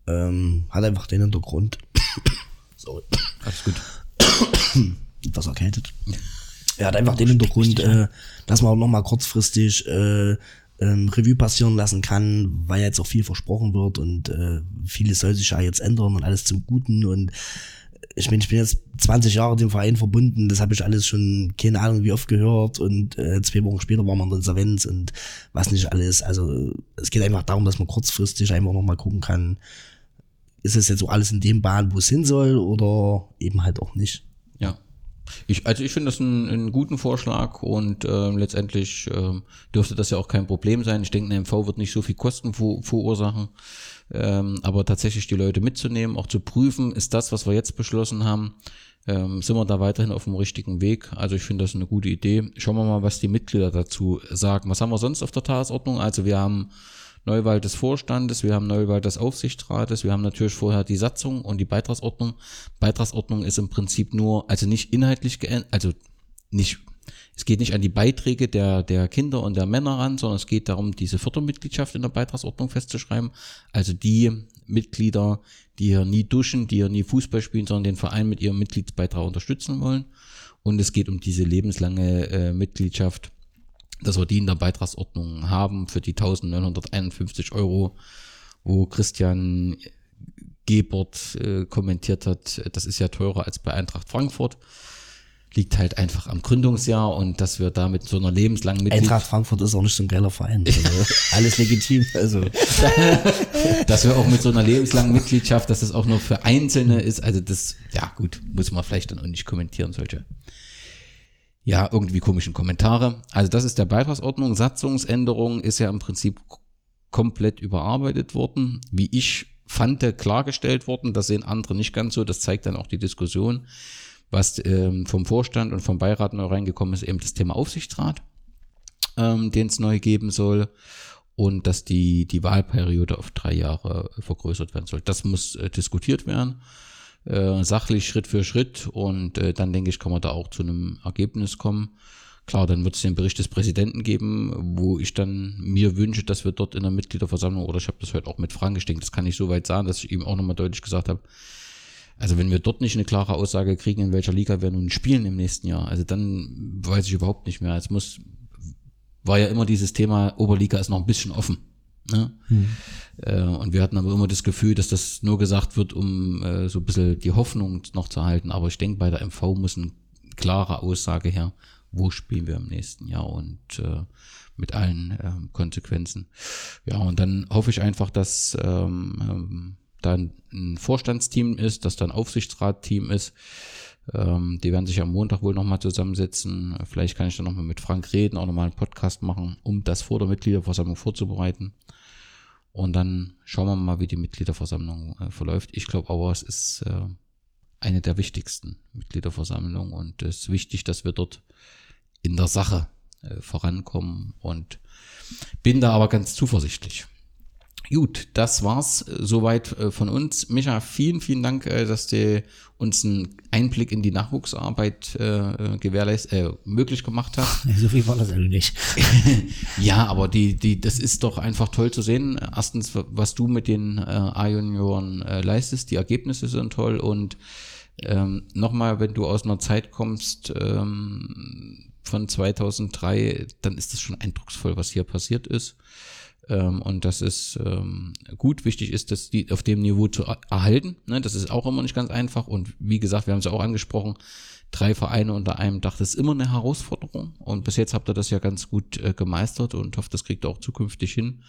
Ähm, hat einfach den Hintergrund. Sorry. Alles gut. Etwas erkältet. Er hat einfach den Hintergrund, äh, dass man auch noch mal kurzfristig äh, ähm, Revue passieren lassen kann, weil jetzt auch viel versprochen wird und äh, vieles soll sich ja jetzt ändern und alles zum Guten und ich meine, ich bin jetzt 20 Jahre dem Verein verbunden, das habe ich alles schon, keine Ahnung, wie oft gehört und äh, zwei Wochen später waren wir in der Insolvenz und was nicht alles. Also es geht einfach darum, dass man kurzfristig einfach nochmal gucken kann, ist es jetzt so alles in dem Bahn, wo es hin soll oder eben halt auch nicht. Ich, also ich finde das einen, einen guten Vorschlag und äh, letztendlich äh, dürfte das ja auch kein Problem sein. Ich denke, eine MV wird nicht so viel Kosten ver verursachen, ähm, aber tatsächlich die Leute mitzunehmen, auch zu prüfen, ist das, was wir jetzt beschlossen haben, ähm, sind wir da weiterhin auf dem richtigen Weg. Also ich finde das eine gute Idee. Schauen wir mal, was die Mitglieder dazu sagen. Was haben wir sonst auf der Tagesordnung? Also wir haben Neuwahl des Vorstandes, wir haben Neuwahl des Aufsichtsrates, wir haben natürlich vorher die Satzung und die Beitragsordnung. Beitragsordnung ist im Prinzip nur, also nicht inhaltlich geändert, also nicht, es geht nicht an die Beiträge der, der Kinder und der Männer ran, sondern es geht darum, diese Fördermitgliedschaft in der Beitragsordnung festzuschreiben. Also die Mitglieder, die hier nie duschen, die hier nie Fußball spielen, sondern den Verein mit ihrem Mitgliedsbeitrag unterstützen wollen. Und es geht um diese lebenslange äh, Mitgliedschaft dass wir die in der Beitragsordnung haben für die 1951 Euro, wo Christian Gebert äh, kommentiert hat, das ist ja teurer als bei Eintracht Frankfurt. Liegt halt einfach am Gründungsjahr und dass wir da mit so einer lebenslangen Mitglied Eintracht Frankfurt ist auch nicht so ein geiler Verein. Also alles legitim. Also. dass wir auch mit so einer lebenslangen Mitgliedschaft, dass das auch nur für Einzelne ist, also das, ja gut, muss man vielleicht dann auch nicht kommentieren, solche ja, irgendwie komischen Kommentare. Also das ist der Beitragsordnung. Satzungsänderung ist ja im Prinzip komplett überarbeitet worden. Wie ich fand, klargestellt worden. Das sehen andere nicht ganz so. Das zeigt dann auch die Diskussion. Was ähm, vom Vorstand und vom Beirat neu reingekommen ist, eben das Thema Aufsichtsrat, ähm, den es neu geben soll. Und dass die, die Wahlperiode auf drei Jahre vergrößert werden soll. Das muss äh, diskutiert werden äh, sachlich Schritt für Schritt und äh, dann denke ich, kann man da auch zu einem Ergebnis kommen. Klar, dann wird es den Bericht des Präsidenten geben, wo ich dann mir wünsche, dass wir dort in der Mitgliederversammlung, oder ich habe das heute auch mit Fragen gestellt, das kann ich soweit sagen, dass ich ihm auch nochmal deutlich gesagt habe, also wenn wir dort nicht eine klare Aussage kriegen, in welcher Liga wir nun spielen im nächsten Jahr, also dann weiß ich überhaupt nicht mehr. Es muss, war ja immer dieses Thema, Oberliga ist noch ein bisschen offen. Ne? Hm. Äh, und wir hatten aber immer das Gefühl, dass das nur gesagt wird, um äh, so ein bisschen die Hoffnung noch zu halten. Aber ich denke, bei der MV muss eine klare Aussage her, wo spielen wir im nächsten Jahr und äh, mit allen äh, Konsequenzen. Ja, und dann hoffe ich einfach, dass ähm, ähm, da ein Vorstandsteam ist, dass da ein Aufsichtsratteam ist. Ähm, die werden sich am Montag wohl nochmal zusammensetzen. Vielleicht kann ich dann nochmal mit Frank reden, auch nochmal einen Podcast machen, um das vor der Mitgliederversammlung vorzubereiten. Und dann schauen wir mal, wie die Mitgliederversammlung äh, verläuft. Ich glaube aber, es ist äh, eine der wichtigsten Mitgliederversammlungen und es ist wichtig, dass wir dort in der Sache äh, vorankommen und bin da aber ganz zuversichtlich. Gut, das war's äh, soweit äh, von uns. Micha, vielen, vielen Dank, äh, dass du uns einen Einblick in die Nachwuchsarbeit äh, gewährleist, äh, möglich gemacht hast. So viel war das also nicht. ja, aber die, die, das ist doch einfach toll zu sehen. Erstens, was du mit den äh, A-Junioren äh, leistest, die Ergebnisse sind toll und ähm, nochmal, wenn du aus einer Zeit kommst ähm, von 2003, dann ist das schon eindrucksvoll, was hier passiert ist. Ähm, und das ist ähm, gut. Wichtig ist, dass die auf dem Niveau zu erhalten. Ne? Das ist auch immer nicht ganz einfach. Und wie gesagt, wir haben es ja auch angesprochen, drei Vereine unter einem Dach, das ist immer eine Herausforderung. Und bis jetzt habt ihr das ja ganz gut äh, gemeistert und hoffe, das kriegt ihr auch zukünftig hin.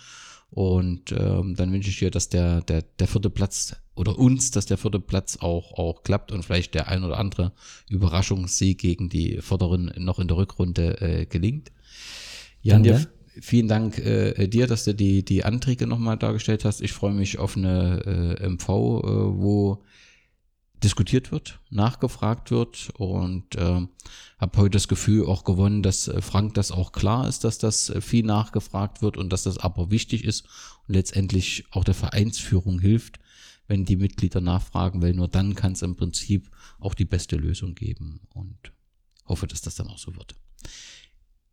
Und ähm, dann wünsche ich dir, dass der, der, der vierte Platz oder uns, dass der vierte Platz auch, auch klappt und vielleicht der ein oder andere Überraschungssieg gegen die Vorderen noch in der Rückrunde äh, gelingt. Jan, dir, vielen Dank äh, dir, dass du die, die Anträge nochmal dargestellt hast. Ich freue mich auf eine äh, MV, äh, wo diskutiert wird, nachgefragt wird und äh, habe heute das Gefühl auch gewonnen, dass äh, Frank das auch klar ist, dass das äh, viel nachgefragt wird und dass das aber wichtig ist und letztendlich auch der Vereinsführung hilft, wenn die Mitglieder nachfragen, weil nur dann kann es im Prinzip auch die beste Lösung geben und hoffe, dass das dann auch so wird.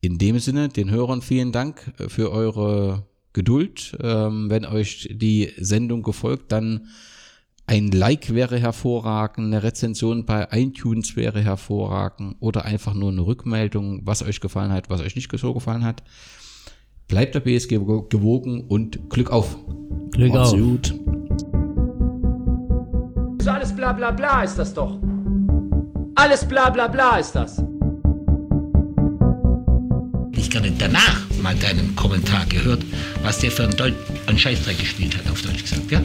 In dem Sinne, den Hörern vielen Dank äh, für eure Geduld. Ähm, wenn euch die Sendung gefolgt, dann ein Like wäre hervorragend, eine Rezension bei iTunes wäre hervorragend oder einfach nur eine Rückmeldung, was euch gefallen hat, was euch nicht so gefallen hat. Bleibt der BSG gewogen und Glück auf. Glück Macht's auf. gut. So alles bla bla bla ist das doch. Alles bla bla bla ist das. Ich gerne danach mal deinen Kommentar gehört, was der für ein, Deut einen Scheißdreck gespielt hat, auf Deutsch gesagt, ja?